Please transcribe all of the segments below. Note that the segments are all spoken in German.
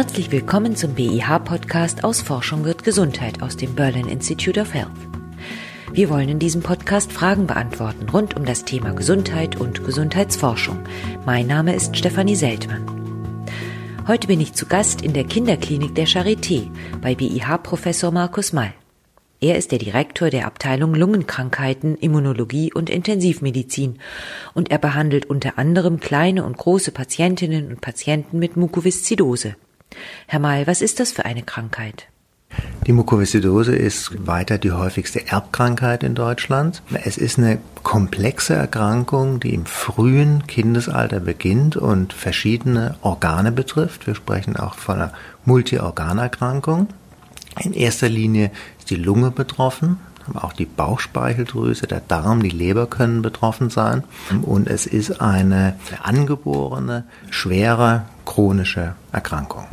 Herzlich willkommen zum BIH-Podcast aus Forschung wird Gesundheit aus dem Berlin Institute of Health. Wir wollen in diesem Podcast Fragen beantworten rund um das Thema Gesundheit und Gesundheitsforschung. Mein Name ist Stefanie Seltmann. Heute bin ich zu Gast in der Kinderklinik der Charité bei BIH-Professor Markus Mall. Er ist der Direktor der Abteilung Lungenkrankheiten, Immunologie und Intensivmedizin und er behandelt unter anderem kleine und große Patientinnen und Patienten mit Mukoviszidose. Herr May, was ist das für eine Krankheit? Die Mukoviszidose ist weiter die häufigste Erbkrankheit in Deutschland. Es ist eine komplexe Erkrankung, die im frühen Kindesalter beginnt und verschiedene Organe betrifft. Wir sprechen auch von einer Multiorganerkrankung. In erster Linie ist die Lunge betroffen, aber auch die Bauchspeicheldrüse, der Darm, die Leber können betroffen sein. Und es ist eine angeborene, schwere, chronische Erkrankung.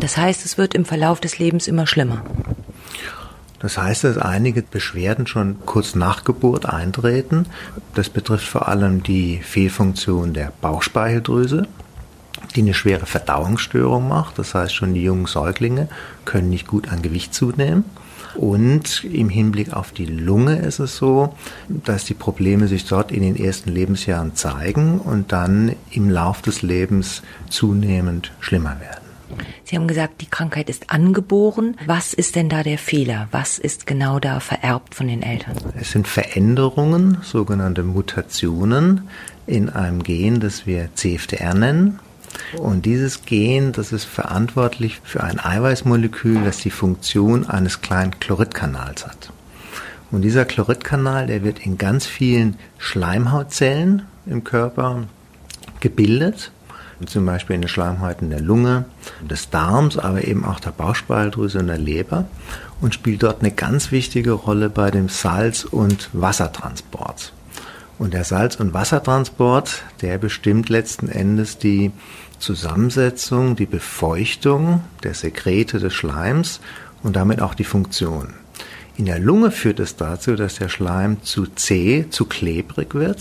Das heißt, es wird im Verlauf des Lebens immer schlimmer. Das heißt, dass einige Beschwerden schon kurz nach Geburt eintreten. Das betrifft vor allem die Fehlfunktion der Bauchspeicheldrüse die eine schwere Verdauungsstörung macht. Das heißt, schon die jungen Säuglinge können nicht gut an Gewicht zunehmen. Und im Hinblick auf die Lunge ist es so, dass die Probleme sich dort in den ersten Lebensjahren zeigen und dann im Lauf des Lebens zunehmend schlimmer werden. Sie haben gesagt, die Krankheit ist angeboren. Was ist denn da der Fehler? Was ist genau da vererbt von den Eltern? Es sind Veränderungen, sogenannte Mutationen in einem Gen, das wir CFTR nennen. Und dieses Gen, das ist verantwortlich für ein Eiweißmolekül, das die Funktion eines kleinen Chloridkanals hat. Und dieser Chloridkanal, der wird in ganz vielen Schleimhautzellen im Körper gebildet, zum Beispiel in den Schleimhäuten der Lunge, des Darms, aber eben auch der Bauchspeicheldrüse und der Leber und spielt dort eine ganz wichtige Rolle bei dem Salz- und Wassertransport. Und der Salz- und Wassertransport, der bestimmt letzten Endes die Zusammensetzung, die Befeuchtung der Sekrete des Schleims und damit auch die Funktion. In der Lunge führt es dazu, dass der Schleim zu zäh, zu klebrig wird.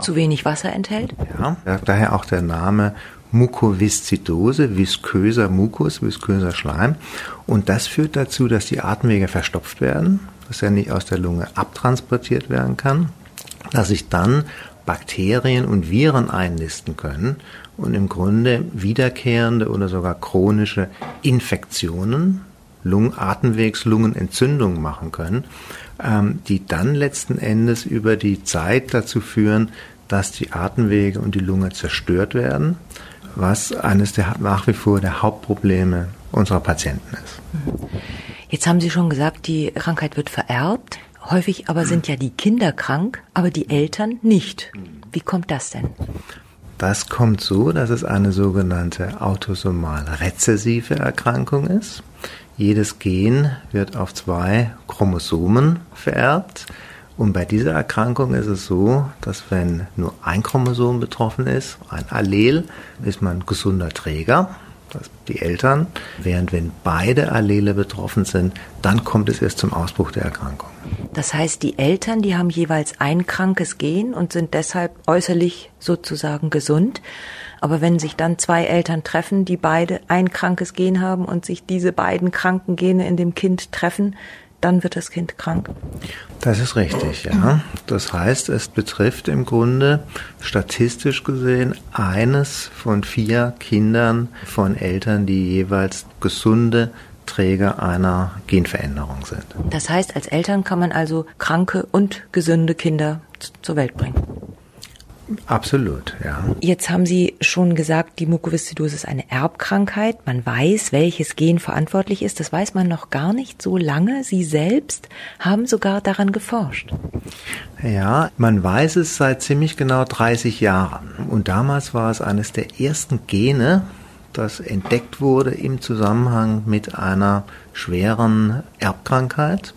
zu wenig Wasser enthält? Ja, daher auch der Name Mukoviszidose, visköser Mukus, visköser Schleim. Und das führt dazu, dass die Atemwege verstopft werden, dass er nicht aus der Lunge abtransportiert werden kann, dass sich dann Bakterien und Viren einnisten können und im Grunde wiederkehrende oder sogar chronische Infektionen, Lungen, Atemwegslungenentzündungen machen können, ähm, die dann letzten Endes über die Zeit dazu führen, dass die Atemwege und die Lunge zerstört werden, was eines der nach wie vor der Hauptprobleme unserer Patienten ist. Jetzt haben Sie schon gesagt, die Krankheit wird vererbt. Häufig aber sind ja die Kinder krank, aber die Eltern nicht. Wie kommt das denn? Das kommt so, dass es eine sogenannte autosomal rezessive Erkrankung ist. Jedes Gen wird auf zwei Chromosomen vererbt. Und bei dieser Erkrankung ist es so, dass wenn nur ein Chromosom betroffen ist, ein Allel, ist man gesunder Träger, die Eltern, während wenn beide Allele betroffen sind, dann kommt es erst zum Ausbruch der Erkrankung. Das heißt, die Eltern, die haben jeweils ein krankes Gen und sind deshalb äußerlich sozusagen gesund. Aber wenn sich dann zwei Eltern treffen, die beide ein krankes Gen haben und sich diese beiden kranken Gene in dem Kind treffen, dann wird das Kind krank. Das ist richtig, ja. Das heißt, es betrifft im Grunde statistisch gesehen eines von vier Kindern von Eltern, die jeweils gesunde Träger einer Genveränderung sind. Das heißt, als Eltern kann man also kranke und gesunde Kinder zur Welt bringen. Absolut, ja. Jetzt haben Sie schon gesagt, die Mukoviszidose ist eine Erbkrankheit. Man weiß, welches Gen verantwortlich ist. Das weiß man noch gar nicht so lange. Sie selbst haben sogar daran geforscht. Ja, man weiß es seit ziemlich genau 30 Jahren. Und damals war es eines der ersten Gene, das entdeckt wurde im Zusammenhang mit einer schweren Erbkrankheit.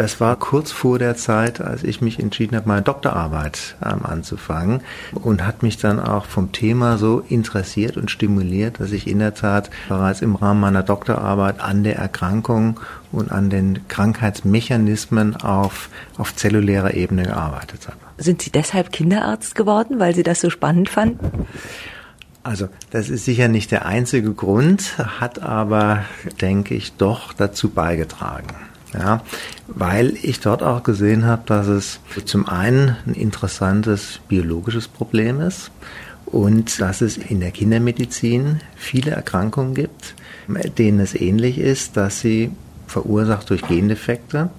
Das war kurz vor der Zeit, als ich mich entschieden habe, meine Doktorarbeit ähm, anzufangen und hat mich dann auch vom Thema so interessiert und stimuliert, dass ich in der Tat bereits im Rahmen meiner Doktorarbeit an der Erkrankung und an den Krankheitsmechanismen auf, auf zellulärer Ebene gearbeitet habe. Sind Sie deshalb Kinderarzt geworden, weil Sie das so spannend fanden? Also das ist sicher nicht der einzige Grund, hat aber, denke ich, doch dazu beigetragen. Ja, weil ich dort auch gesehen habe, dass es zum einen ein interessantes biologisches Problem ist und dass es in der Kindermedizin viele Erkrankungen gibt, denen es ähnlich ist, dass sie verursacht durch Gendefekte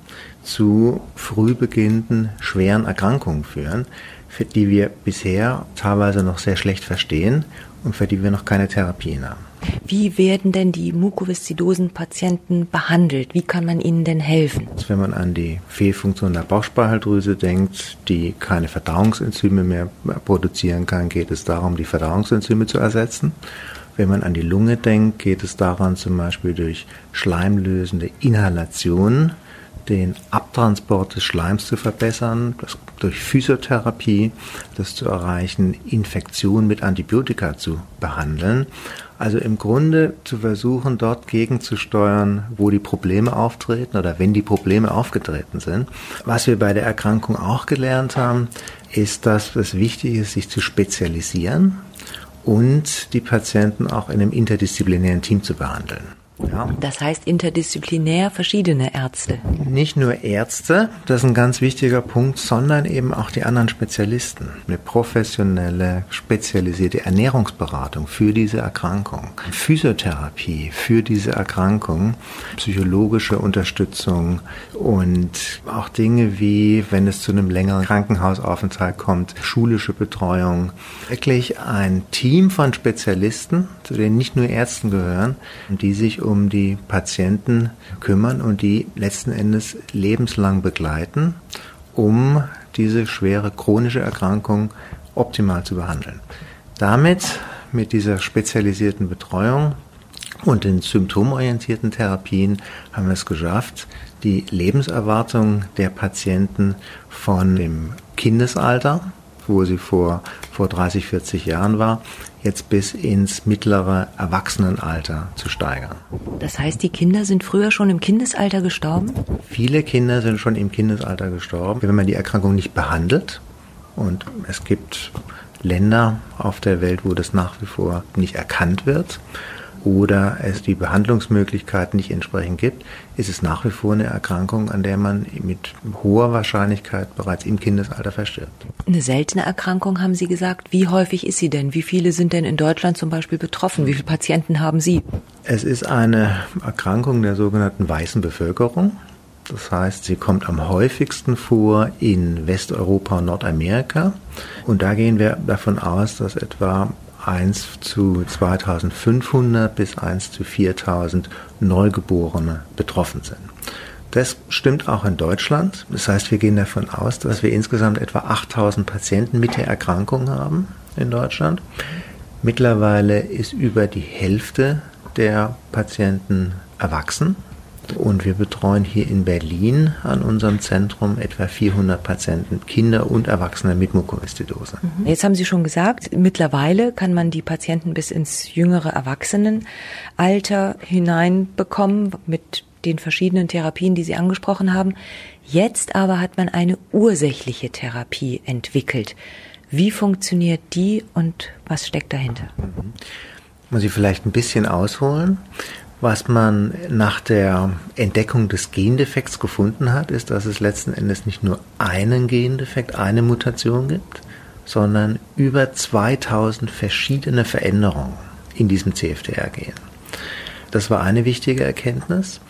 zu früh beginnenden schweren Erkrankungen führen, für die wir bisher teilweise noch sehr schlecht verstehen und für die wir noch keine Therapien haben. Wie werden denn die Mukoviszidosen-Patienten behandelt? Wie kann man ihnen denn helfen? Also wenn man an die Fehlfunktion der Bauchspeicheldrüse denkt, die keine Verdauungsenzyme mehr produzieren kann, geht es darum, die Verdauungsenzyme zu ersetzen. Wenn man an die Lunge denkt, geht es daran, zum Beispiel durch schleimlösende Inhalation den Abtransport des Schleims zu verbessern, durch Physiotherapie das zu erreichen, Infektionen mit Antibiotika zu behandeln. Also im Grunde zu versuchen, dort gegenzusteuern, wo die Probleme auftreten oder wenn die Probleme aufgetreten sind. Was wir bei der Erkrankung auch gelernt haben, ist, dass es wichtig ist, sich zu spezialisieren und die Patienten auch in einem interdisziplinären Team zu behandeln. Ja. Das heißt interdisziplinär verschiedene Ärzte. Nicht nur Ärzte, das ist ein ganz wichtiger Punkt, sondern eben auch die anderen Spezialisten. Eine professionelle, spezialisierte Ernährungsberatung für diese Erkrankung, Physiotherapie für diese Erkrankung, psychologische Unterstützung und auch Dinge wie, wenn es zu einem längeren Krankenhausaufenthalt kommt, schulische Betreuung. Wirklich ein Team von Spezialisten, zu denen nicht nur Ärzten gehören, die sich um um die Patienten kümmern und die letzten Endes lebenslang begleiten, um diese schwere chronische Erkrankung optimal zu behandeln. Damit, mit dieser spezialisierten Betreuung und den symptomorientierten Therapien, haben wir es geschafft, die Lebenserwartung der Patienten von dem Kindesalter, wo sie vor, vor 30, 40 Jahren war, jetzt bis ins mittlere Erwachsenenalter zu steigern. Das heißt, die Kinder sind früher schon im Kindesalter gestorben? Viele Kinder sind schon im Kindesalter gestorben, wenn man die Erkrankung nicht behandelt. Und es gibt Länder auf der Welt, wo das nach wie vor nicht erkannt wird oder es die Behandlungsmöglichkeiten nicht entsprechend gibt, ist es nach wie vor eine Erkrankung, an der man mit hoher Wahrscheinlichkeit bereits im Kindesalter verstirbt. Eine seltene Erkrankung, haben Sie gesagt. Wie häufig ist sie denn? Wie viele sind denn in Deutschland zum Beispiel betroffen? Wie viele Patienten haben Sie? Es ist eine Erkrankung der sogenannten weißen Bevölkerung. Das heißt, sie kommt am häufigsten vor in Westeuropa und Nordamerika. Und da gehen wir davon aus, dass etwa 1 zu 2500 bis 1 zu 4000 Neugeborene betroffen sind. Das stimmt auch in Deutschland. Das heißt, wir gehen davon aus, dass wir insgesamt etwa 8000 Patienten mit der Erkrankung haben in Deutschland. Mittlerweile ist über die Hälfte der Patienten erwachsen. Und wir betreuen hier in Berlin an unserem Zentrum etwa 400 Patienten, Kinder und Erwachsene mit Mukoviszidose. Mhm. Jetzt haben Sie schon gesagt, mittlerweile kann man die Patienten bis ins jüngere Erwachsenenalter hineinbekommen mit den verschiedenen Therapien, die Sie angesprochen haben. Jetzt aber hat man eine ursächliche Therapie entwickelt. Wie funktioniert die und was steckt dahinter? Mhm. Muss ich vielleicht ein bisschen ausholen? Was man nach der Entdeckung des Gendefekts gefunden hat, ist, dass es letzten Endes nicht nur einen Gendefekt, eine Mutation gibt, sondern über 2000 verschiedene Veränderungen in diesem CFTR-Gen. Das war eine wichtige Erkenntnis.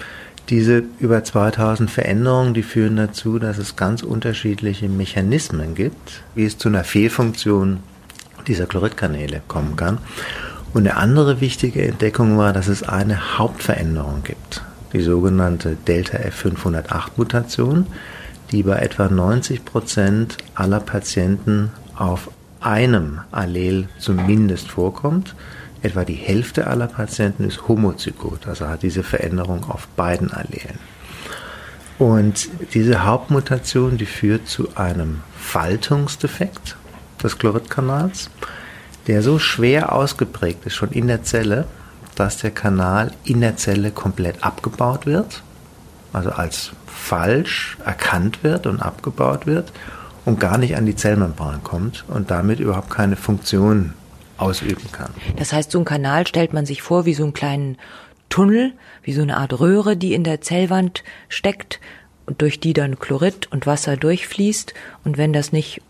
Diese über 2000 Veränderungen, die führen dazu, dass es ganz unterschiedliche Mechanismen gibt, wie es zu einer Fehlfunktion dieser Chloridkanäle kommen kann. Und eine andere wichtige Entdeckung war, dass es eine Hauptveränderung gibt, die sogenannte Delta F508 Mutation, die bei etwa 90 Prozent aller Patienten auf einem Allel zumindest vorkommt. Etwa die Hälfte aller Patienten ist homozygot, also hat diese Veränderung auf beiden Allelen. Und diese Hauptmutation, die führt zu einem Faltungsdefekt des Chloridkanals der so schwer ausgeprägt ist, schon in der Zelle, dass der Kanal in der Zelle komplett abgebaut wird, also als falsch erkannt wird und abgebaut wird und gar nicht an die Zellmembran kommt und damit überhaupt keine Funktion ausüben kann. Das heißt, so ein Kanal stellt man sich vor wie so einen kleinen Tunnel, wie so eine Art Röhre, die in der Zellwand steckt und durch die dann Chlorid und Wasser durchfließt. Und wenn das nicht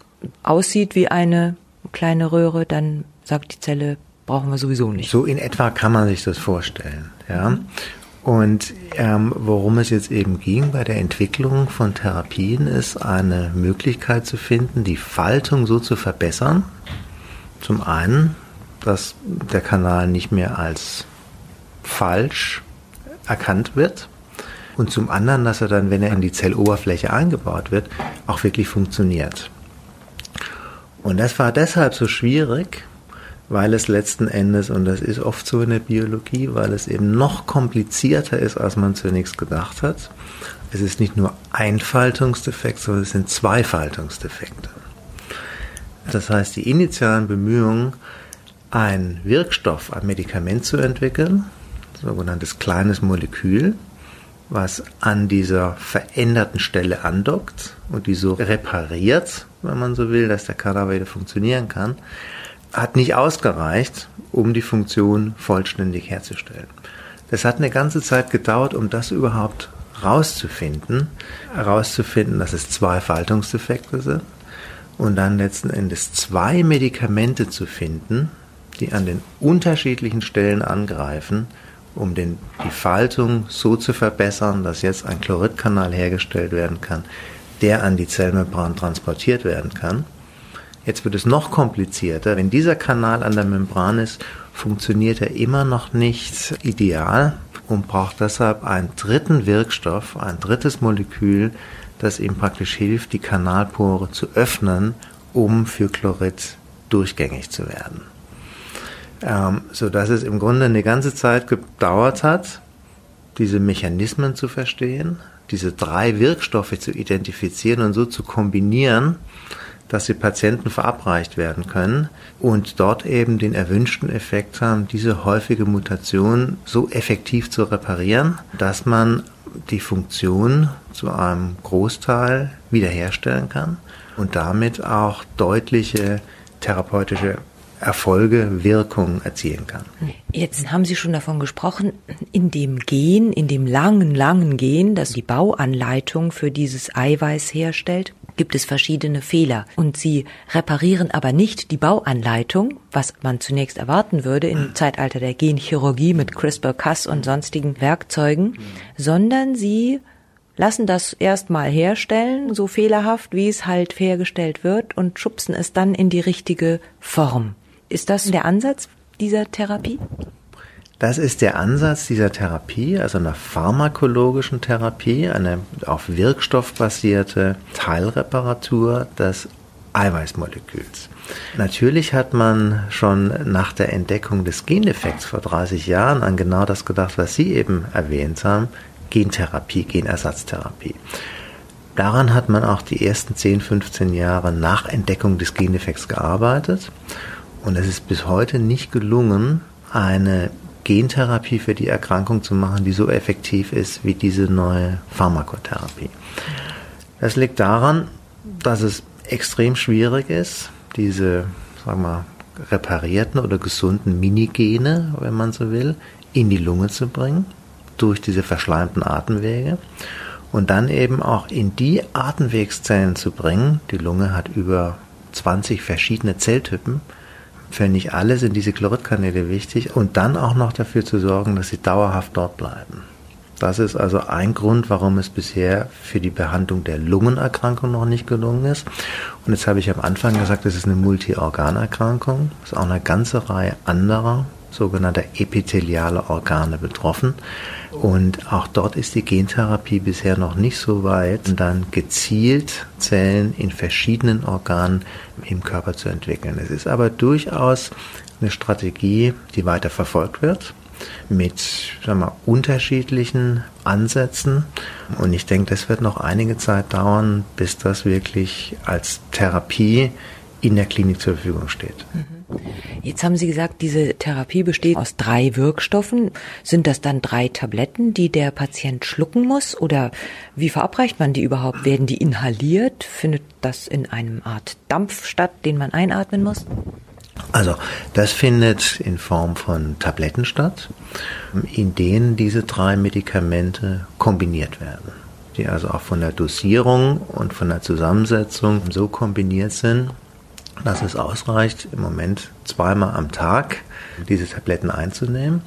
aussieht wie eine kleine Röhre, dann sagt die Zelle, brauchen wir sowieso nicht. So in etwa kann man sich das vorstellen, ja. Und ähm, worum es jetzt eben ging bei der Entwicklung von Therapien, ist eine Möglichkeit zu finden, die Faltung so zu verbessern. Zum einen, dass der Kanal nicht mehr als falsch erkannt wird. Und zum anderen, dass er dann, wenn er in die Zelloberfläche eingebaut wird, auch wirklich funktioniert. Und das war deshalb so schwierig, weil es letzten Endes, und das ist oft so in der Biologie, weil es eben noch komplizierter ist, als man zunächst gedacht hat. Es ist nicht nur ein Faltungsdefekt, sondern es sind zwei Faltungsdefekte. Das heißt, die initialen Bemühungen, ein Wirkstoff, ein Medikament zu entwickeln, sogenanntes kleines Molekül, was an dieser veränderten Stelle andockt und die so repariert, wenn man so will, dass der Kanal wieder funktionieren kann, hat nicht ausgereicht, um die Funktion vollständig herzustellen. Das hat eine ganze Zeit gedauert, um das überhaupt rauszufinden, herauszufinden, dass es zwei Faltungsdefekte sind und dann letzten Endes zwei Medikamente zu finden, die an den unterschiedlichen Stellen angreifen, um den, die Faltung so zu verbessern, dass jetzt ein Chloridkanal hergestellt werden kann, der an die Zellmembran transportiert werden kann. Jetzt wird es noch komplizierter. Wenn dieser Kanal an der Membran ist, funktioniert er immer noch nicht ideal und braucht deshalb einen dritten Wirkstoff, ein drittes Molekül, das ihm praktisch hilft, die Kanalpore zu öffnen, um für Chlorid durchgängig zu werden ähm, so dass es im Grunde eine ganze Zeit gedauert hat, diese Mechanismen zu verstehen, diese drei Wirkstoffe zu identifizieren und so zu kombinieren, dass sie Patienten verabreicht werden können und dort eben den erwünschten Effekt haben, diese häufige Mutation so effektiv zu reparieren, dass man die Funktion zu einem Großteil wiederherstellen kann und damit auch deutliche therapeutische Erfolge, Wirkung erzielen kann. Jetzt haben Sie schon davon gesprochen, in dem Gen, in dem langen, langen Gen, das die Bauanleitung für dieses Eiweiß herstellt, gibt es verschiedene Fehler. Und Sie reparieren aber nicht die Bauanleitung, was man zunächst erwarten würde im Zeitalter der Genchirurgie mit CRISPR-Cas und sonstigen Werkzeugen, sondern Sie lassen das erstmal herstellen, so fehlerhaft, wie es halt hergestellt wird, und schubsen es dann in die richtige Form. Ist das der Ansatz dieser Therapie? Das ist der Ansatz dieser Therapie, also einer pharmakologischen Therapie, eine auf Wirkstoff basierte Teilreparatur des Eiweißmoleküls. Natürlich hat man schon nach der Entdeckung des Gendefekts vor 30 Jahren an genau das gedacht, was Sie eben erwähnt haben, Gentherapie, Genersatztherapie. Daran hat man auch die ersten 10, 15 Jahre nach Entdeckung des Gendefekts gearbeitet und es ist bis heute nicht gelungen, eine Gentherapie für die Erkrankung zu machen, die so effektiv ist wie diese neue Pharmakotherapie. Das liegt daran, dass es extrem schwierig ist, diese, sagen wir, reparierten oder gesunden Minigene, wenn man so will, in die Lunge zu bringen, durch diese verschleimten Atemwege und dann eben auch in die Atemwegszellen zu bringen. Die Lunge hat über 20 verschiedene Zelltypen, für nicht alle sind diese Chloridkanäle wichtig und dann auch noch dafür zu sorgen, dass sie dauerhaft dort bleiben. Das ist also ein Grund, warum es bisher für die Behandlung der Lungenerkrankung noch nicht gelungen ist. Und jetzt habe ich am Anfang gesagt, es ist eine Multiorganerkrankung. Es ist auch eine ganze Reihe anderer sogenannter epitheliale Organe betroffen. Und auch dort ist die Gentherapie bisher noch nicht so weit, dann gezielt Zellen in verschiedenen Organen im Körper zu entwickeln. Es ist aber durchaus eine Strategie, die weiter verfolgt wird mit sagen wir, unterschiedlichen Ansätzen. Und ich denke, das wird noch einige Zeit dauern, bis das wirklich als Therapie in der Klinik zur Verfügung steht. Mhm. Jetzt haben Sie gesagt, diese Therapie besteht aus drei Wirkstoffen. Sind das dann drei Tabletten, die der Patient schlucken muss? Oder wie verabreicht man die überhaupt? Werden die inhaliert? Findet das in einem Art Dampf statt, den man einatmen muss? Also das findet in Form von Tabletten statt, in denen diese drei Medikamente kombiniert werden, die also auch von der Dosierung und von der Zusammensetzung so kombiniert sind, dass es ausreicht, im Moment zweimal am Tag diese Tabletten einzunehmen.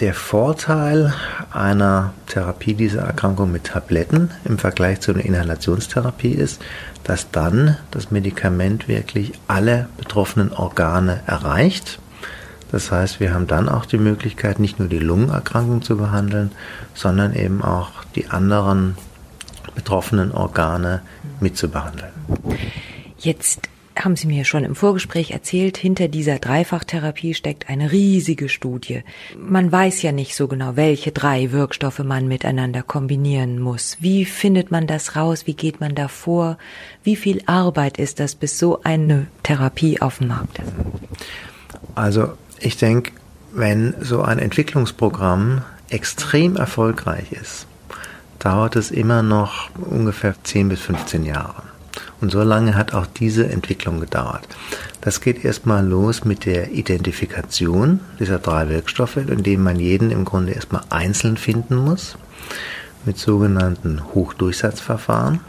Der Vorteil einer Therapie dieser Erkrankung mit Tabletten im Vergleich zu einer Inhalationstherapie ist, dass dann das Medikament wirklich alle betroffenen Organe erreicht. Das heißt, wir haben dann auch die Möglichkeit, nicht nur die Lungenerkrankung zu behandeln, sondern eben auch die anderen betroffenen Organe mitzubehandeln. Jetzt haben Sie mir schon im Vorgespräch erzählt, hinter dieser Dreifachtherapie steckt eine riesige Studie. Man weiß ja nicht so genau, welche drei Wirkstoffe man miteinander kombinieren muss. Wie findet man das raus? Wie geht man da vor? Wie viel Arbeit ist das, bis so eine Therapie auf dem Markt ist? Also ich denke, wenn so ein Entwicklungsprogramm extrem erfolgreich ist, dauert es immer noch ungefähr 10 bis 15 Jahre. Und so lange hat auch diese Entwicklung gedauert. Das geht erstmal los mit der Identifikation dieser drei Wirkstoffe, indem man jeden im Grunde erstmal einzeln finden muss, mit sogenannten Hochdurchsatzverfahren.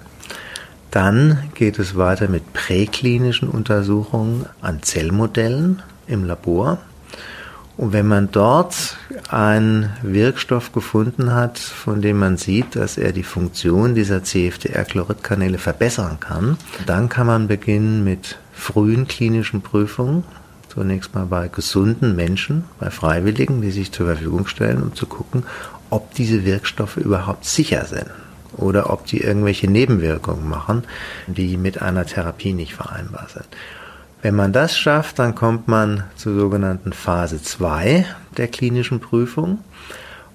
Dann geht es weiter mit präklinischen Untersuchungen an Zellmodellen im Labor. Und wenn man dort einen Wirkstoff gefunden hat, von dem man sieht, dass er die Funktion dieser CFTR-Chloridkanäle verbessern kann, dann kann man beginnen mit frühen klinischen Prüfungen. Zunächst mal bei gesunden Menschen, bei Freiwilligen, die sich zur Verfügung stellen, um zu gucken, ob diese Wirkstoffe überhaupt sicher sind oder ob die irgendwelche Nebenwirkungen machen, die mit einer Therapie nicht vereinbar sind. Wenn man das schafft, dann kommt man zur sogenannten Phase 2 der klinischen Prüfung.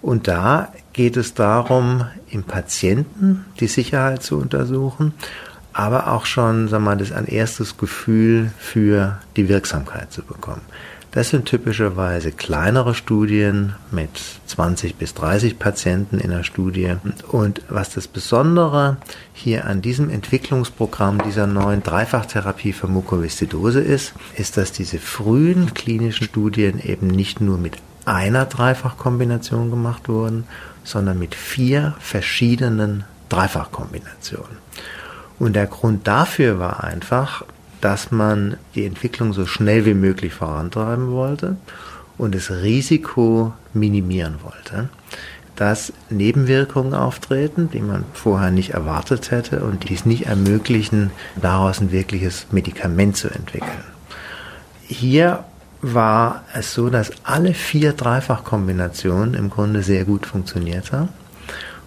Und da geht es darum, im Patienten die Sicherheit zu untersuchen, aber auch schon, sagen wir mal, das ein erstes Gefühl für die Wirksamkeit zu bekommen. Das sind typischerweise kleinere Studien mit 20 bis 30 Patienten in der Studie. Und was das Besondere hier an diesem Entwicklungsprogramm dieser neuen Dreifachtherapie für Mukoviszidose ist, ist, dass diese frühen klinischen Studien eben nicht nur mit einer Dreifachkombination gemacht wurden, sondern mit vier verschiedenen Dreifachkombinationen. Und der Grund dafür war einfach, dass man die Entwicklung so schnell wie möglich vorantreiben wollte und das Risiko minimieren wollte, dass Nebenwirkungen auftreten, die man vorher nicht erwartet hätte und die es nicht ermöglichen, daraus ein wirkliches Medikament zu entwickeln. Hier war es so, dass alle vier Dreifachkombinationen im Grunde sehr gut funktioniert haben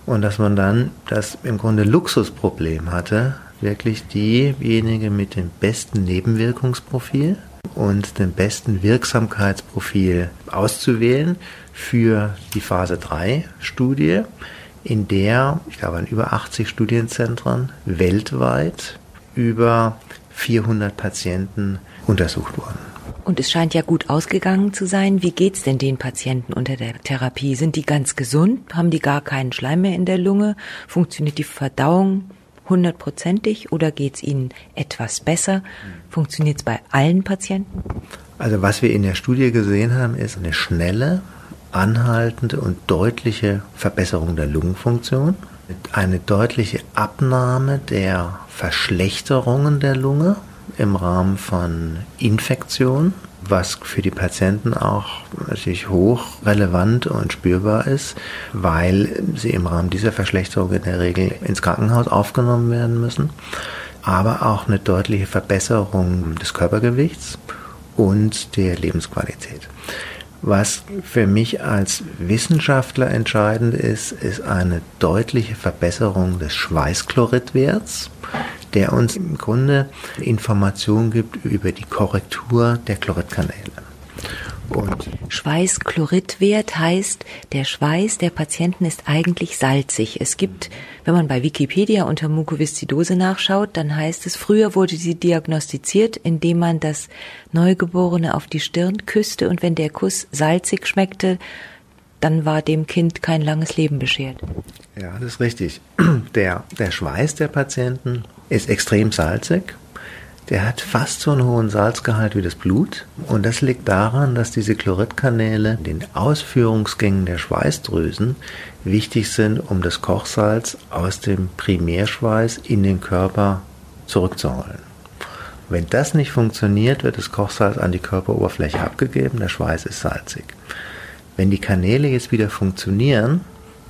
und dass man dann das im Grunde Luxusproblem hatte, wirklich diejenige mit dem besten Nebenwirkungsprofil und dem besten Wirksamkeitsprofil auszuwählen für die Phase 3 Studie, in der, ich glaube, an über 80 Studienzentren weltweit über 400 Patienten untersucht wurden. Und es scheint ja gut ausgegangen zu sein. Wie geht's denn den Patienten unter der Therapie? Sind die ganz gesund? Haben die gar keinen Schleim mehr in der Lunge? Funktioniert die Verdauung? Hundertprozentig oder geht es Ihnen etwas besser? Funktioniert es bei allen Patienten? Also was wir in der Studie gesehen haben, ist eine schnelle, anhaltende und deutliche Verbesserung der Lungenfunktion, eine deutliche Abnahme der Verschlechterungen der Lunge im Rahmen von Infektionen was für die Patienten auch natürlich hoch relevant und spürbar ist, weil sie im Rahmen dieser Verschlechterung in der Regel ins Krankenhaus aufgenommen werden müssen, aber auch eine deutliche Verbesserung des Körpergewichts und der Lebensqualität. Was für mich als Wissenschaftler entscheidend ist, ist eine deutliche Verbesserung des Schweißchloridwerts der uns im Grunde Informationen gibt über die Korrektur der Chloridkanäle. Und Schweißchloridwert heißt, der Schweiß der Patienten ist eigentlich salzig. Es gibt, wenn man bei Wikipedia unter Mukoviszidose nachschaut, dann heißt es, früher wurde sie diagnostiziert, indem man das Neugeborene auf die Stirn küsste und wenn der Kuss salzig schmeckte, dann war dem Kind kein langes Leben beschert. Ja, das ist richtig. Der, der Schweiß der Patienten ist extrem salzig. der hat fast so einen hohen Salzgehalt wie das Blut. Und das liegt daran, dass diese Chloridkanäle den Ausführungsgängen der Schweißdrüsen wichtig sind, um das Kochsalz aus dem Primärschweiß in den Körper zurückzuholen. Wenn das nicht funktioniert, wird das Kochsalz an die Körperoberfläche abgegeben, der Schweiß ist salzig. Wenn die Kanäle jetzt wieder funktionieren,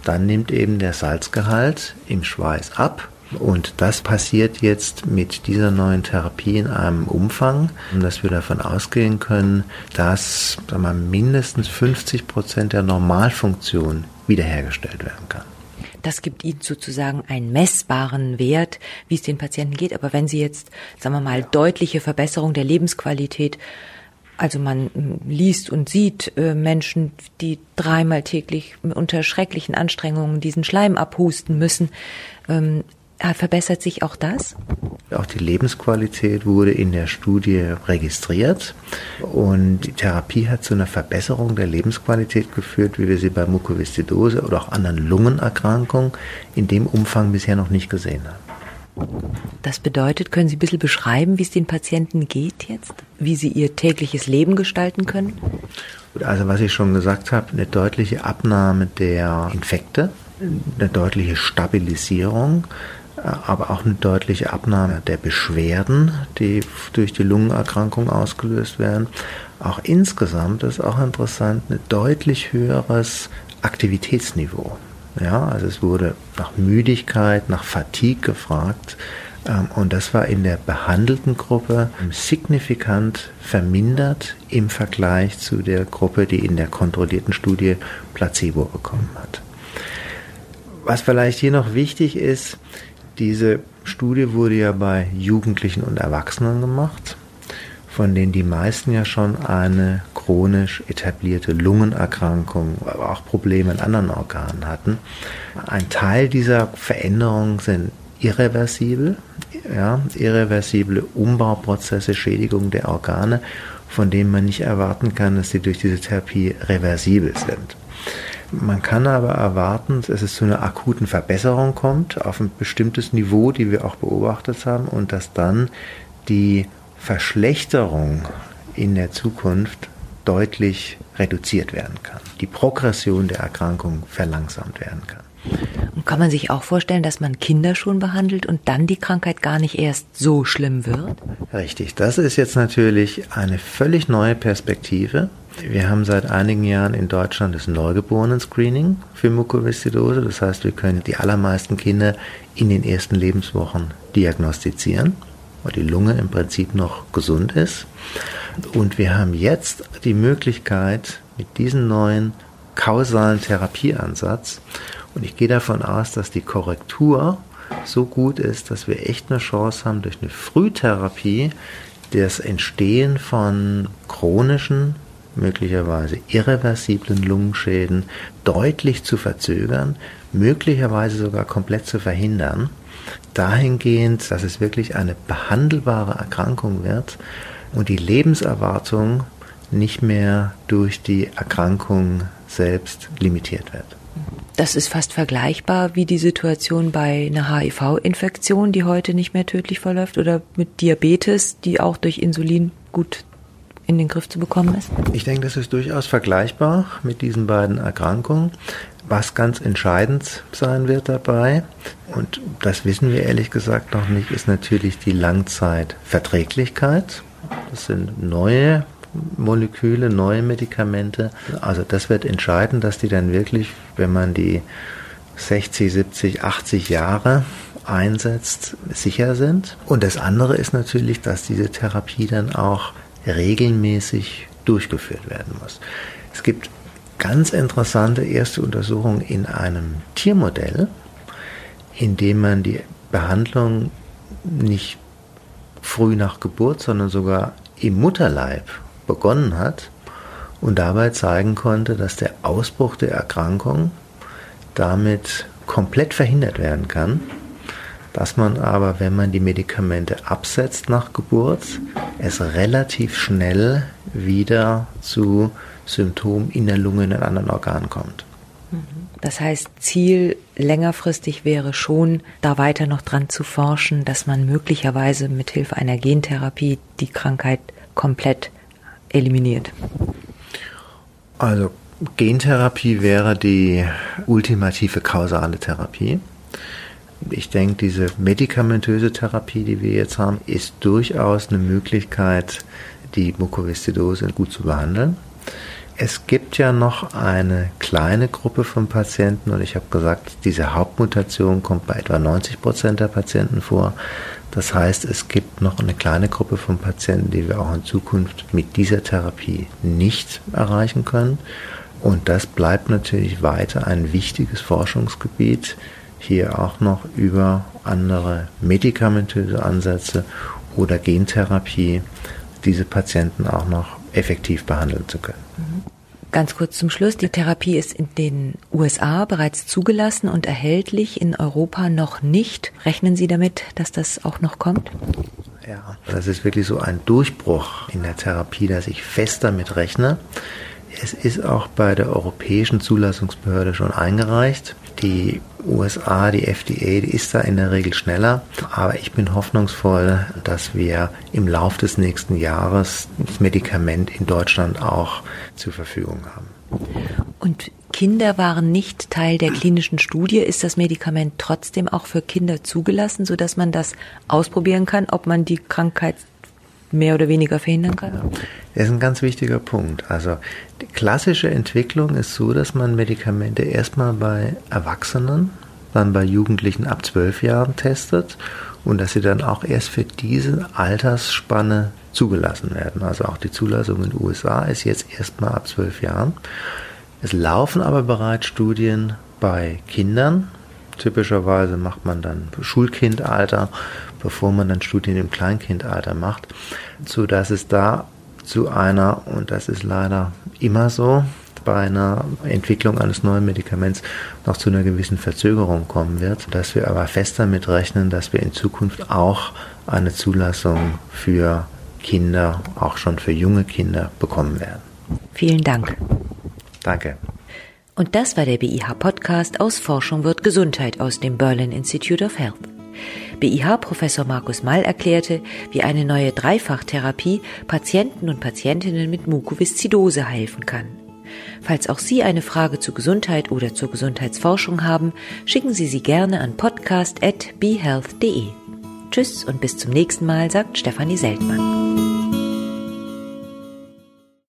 dann nimmt eben der Salzgehalt im Schweiß ab und das passiert jetzt mit dieser neuen Therapie in einem Umfang, dass wir davon ausgehen können, dass wir, mindestens 50 Prozent der Normalfunktion wiederhergestellt werden kann. Das gibt Ihnen sozusagen einen messbaren Wert, wie es den Patienten geht. Aber wenn Sie jetzt, sagen wir mal, deutliche Verbesserung der Lebensqualität also man hm, liest und sieht äh, Menschen, die dreimal täglich unter schrecklichen Anstrengungen diesen Schleim abhusten müssen. Ähm, äh, verbessert sich auch das? Auch die Lebensqualität wurde in der Studie registriert und die Therapie hat zu einer Verbesserung der Lebensqualität geführt, wie wir sie bei Mukoviszidose oder auch anderen Lungenerkrankungen in dem Umfang bisher noch nicht gesehen haben. Das bedeutet, können Sie ein bisschen beschreiben, wie es den Patienten geht jetzt? Wie sie ihr tägliches Leben gestalten können? Also was ich schon gesagt habe, eine deutliche Abnahme der Infekte, eine deutliche Stabilisierung, aber auch eine deutliche Abnahme der Beschwerden, die durch die Lungenerkrankung ausgelöst werden. Auch insgesamt ist auch interessant ein deutlich höheres Aktivitätsniveau. Ja, also es wurde nach Müdigkeit, nach Fatigue gefragt. Ähm, und das war in der behandelten Gruppe signifikant vermindert im Vergleich zu der Gruppe, die in der kontrollierten Studie Placebo bekommen hat. Was vielleicht hier noch wichtig ist, diese Studie wurde ja bei Jugendlichen und Erwachsenen gemacht, von denen die meisten ja schon eine chronisch etablierte Lungenerkrankung, aber auch Probleme in anderen Organen hatten. Ein Teil dieser Veränderungen sind irreversibel, ja, irreversible Umbauprozesse, Schädigung der Organe, von denen man nicht erwarten kann, dass sie durch diese Therapie reversibel sind. Man kann aber erwarten, dass es zu einer akuten Verbesserung kommt auf ein bestimmtes Niveau, die wir auch beobachtet haben, und dass dann die Verschlechterung in der Zukunft deutlich reduziert werden kann. Die Progression der Erkrankung verlangsamt werden kann. Und kann man sich auch vorstellen, dass man Kinder schon behandelt und dann die Krankheit gar nicht erst so schlimm wird? Richtig, das ist jetzt natürlich eine völlig neue Perspektive. Wir haben seit einigen Jahren in Deutschland das Neugeborenen-Screening für Mukoviszidose. Das heißt, wir können die allermeisten Kinder in den ersten Lebenswochen diagnostizieren, weil die Lunge im Prinzip noch gesund ist. Und wir haben jetzt die Möglichkeit, mit diesem neuen kausalen Therapieansatz, und ich gehe davon aus, dass die Korrektur so gut ist, dass wir echt eine Chance haben, durch eine Frühtherapie das Entstehen von chronischen möglicherweise irreversiblen Lungenschäden deutlich zu verzögern, möglicherweise sogar komplett zu verhindern, dahingehend, dass es wirklich eine behandelbare Erkrankung wird und die Lebenserwartung nicht mehr durch die Erkrankung selbst limitiert wird. Das ist fast vergleichbar wie die Situation bei einer HIV-Infektion, die heute nicht mehr tödlich verläuft, oder mit Diabetes, die auch durch Insulin gut in den Griff zu bekommen ist? Ich denke, das ist durchaus vergleichbar mit diesen beiden Erkrankungen. Was ganz entscheidend sein wird dabei, und das wissen wir ehrlich gesagt noch nicht, ist natürlich die Langzeitverträglichkeit. Das sind neue Moleküle, neue Medikamente. Also das wird entscheiden, dass die dann wirklich, wenn man die 60, 70, 80 Jahre einsetzt, sicher sind. Und das andere ist natürlich, dass diese Therapie dann auch regelmäßig durchgeführt werden muss. Es gibt ganz interessante erste Untersuchungen in einem Tiermodell, in dem man die Behandlung nicht früh nach Geburt, sondern sogar im Mutterleib begonnen hat und dabei zeigen konnte, dass der Ausbruch der Erkrankung damit komplett verhindert werden kann dass man aber, wenn man die Medikamente absetzt nach Geburt, es relativ schnell wieder zu Symptomen in der Lunge in den anderen Organen kommt. Das heißt, Ziel längerfristig wäre schon, da weiter noch dran zu forschen, dass man möglicherweise mit Hilfe einer Gentherapie die Krankheit komplett eliminiert. Also Gentherapie wäre die ultimative kausale Therapie. Ich denke, diese medikamentöse Therapie, die wir jetzt haben, ist durchaus eine Möglichkeit, die Mukoviszidose gut zu behandeln. Es gibt ja noch eine kleine Gruppe von Patienten und ich habe gesagt, diese Hauptmutation kommt bei etwa 90 Prozent der Patienten vor. Das heißt, es gibt noch eine kleine Gruppe von Patienten, die wir auch in Zukunft mit dieser Therapie nicht erreichen können. Und das bleibt natürlich weiter ein wichtiges Forschungsgebiet, hier auch noch über andere medikamentöse Ansätze oder Gentherapie diese Patienten auch noch effektiv behandeln zu können. Ganz kurz zum Schluss. Die Therapie ist in den USA bereits zugelassen und erhältlich, in Europa noch nicht. Rechnen Sie damit, dass das auch noch kommt? Ja, das ist wirklich so ein Durchbruch in der Therapie, dass ich fest damit rechne. Es ist auch bei der Europäischen Zulassungsbehörde schon eingereicht. Die USA, die FDA, die ist da in der Regel schneller. Aber ich bin hoffnungsvoll, dass wir im Lauf des nächsten Jahres das Medikament in Deutschland auch zur Verfügung haben. Und Kinder waren nicht Teil der klinischen Studie. Ist das Medikament trotzdem auch für Kinder zugelassen, sodass man das ausprobieren kann, ob man die Krankheit mehr oder weniger verhindern kann? Das ist ein ganz wichtiger Punkt. Also die klassische Entwicklung ist so, dass man Medikamente erstmal bei Erwachsenen, dann bei Jugendlichen ab zwölf Jahren testet und dass sie dann auch erst für diese Altersspanne zugelassen werden. Also auch die Zulassung in den USA ist jetzt erstmal ab zwölf Jahren. Es laufen aber bereits Studien bei Kindern. Typischerweise macht man dann Schulkindalter, bevor man dann Studien im Kleinkindalter macht, so dass es da zu einer, und das ist leider immer so, bei einer Entwicklung eines neuen Medikaments noch zu einer gewissen Verzögerung kommen wird, dass wir aber fest damit rechnen, dass wir in Zukunft auch eine Zulassung für Kinder, auch schon für junge Kinder bekommen werden. Vielen Dank. Danke. Und das war der BIH Podcast aus Forschung wird Gesundheit aus dem Berlin Institute of Health. BIH-Professor Markus Mall erklärte, wie eine neue Dreifachtherapie Patienten und Patientinnen mit Mukoviszidose helfen kann. Falls auch Sie eine Frage zur Gesundheit oder zur Gesundheitsforschung haben, schicken Sie sie gerne an podcast.behealth.de. Tschüss und bis zum nächsten Mal, sagt Stefanie Seltmann.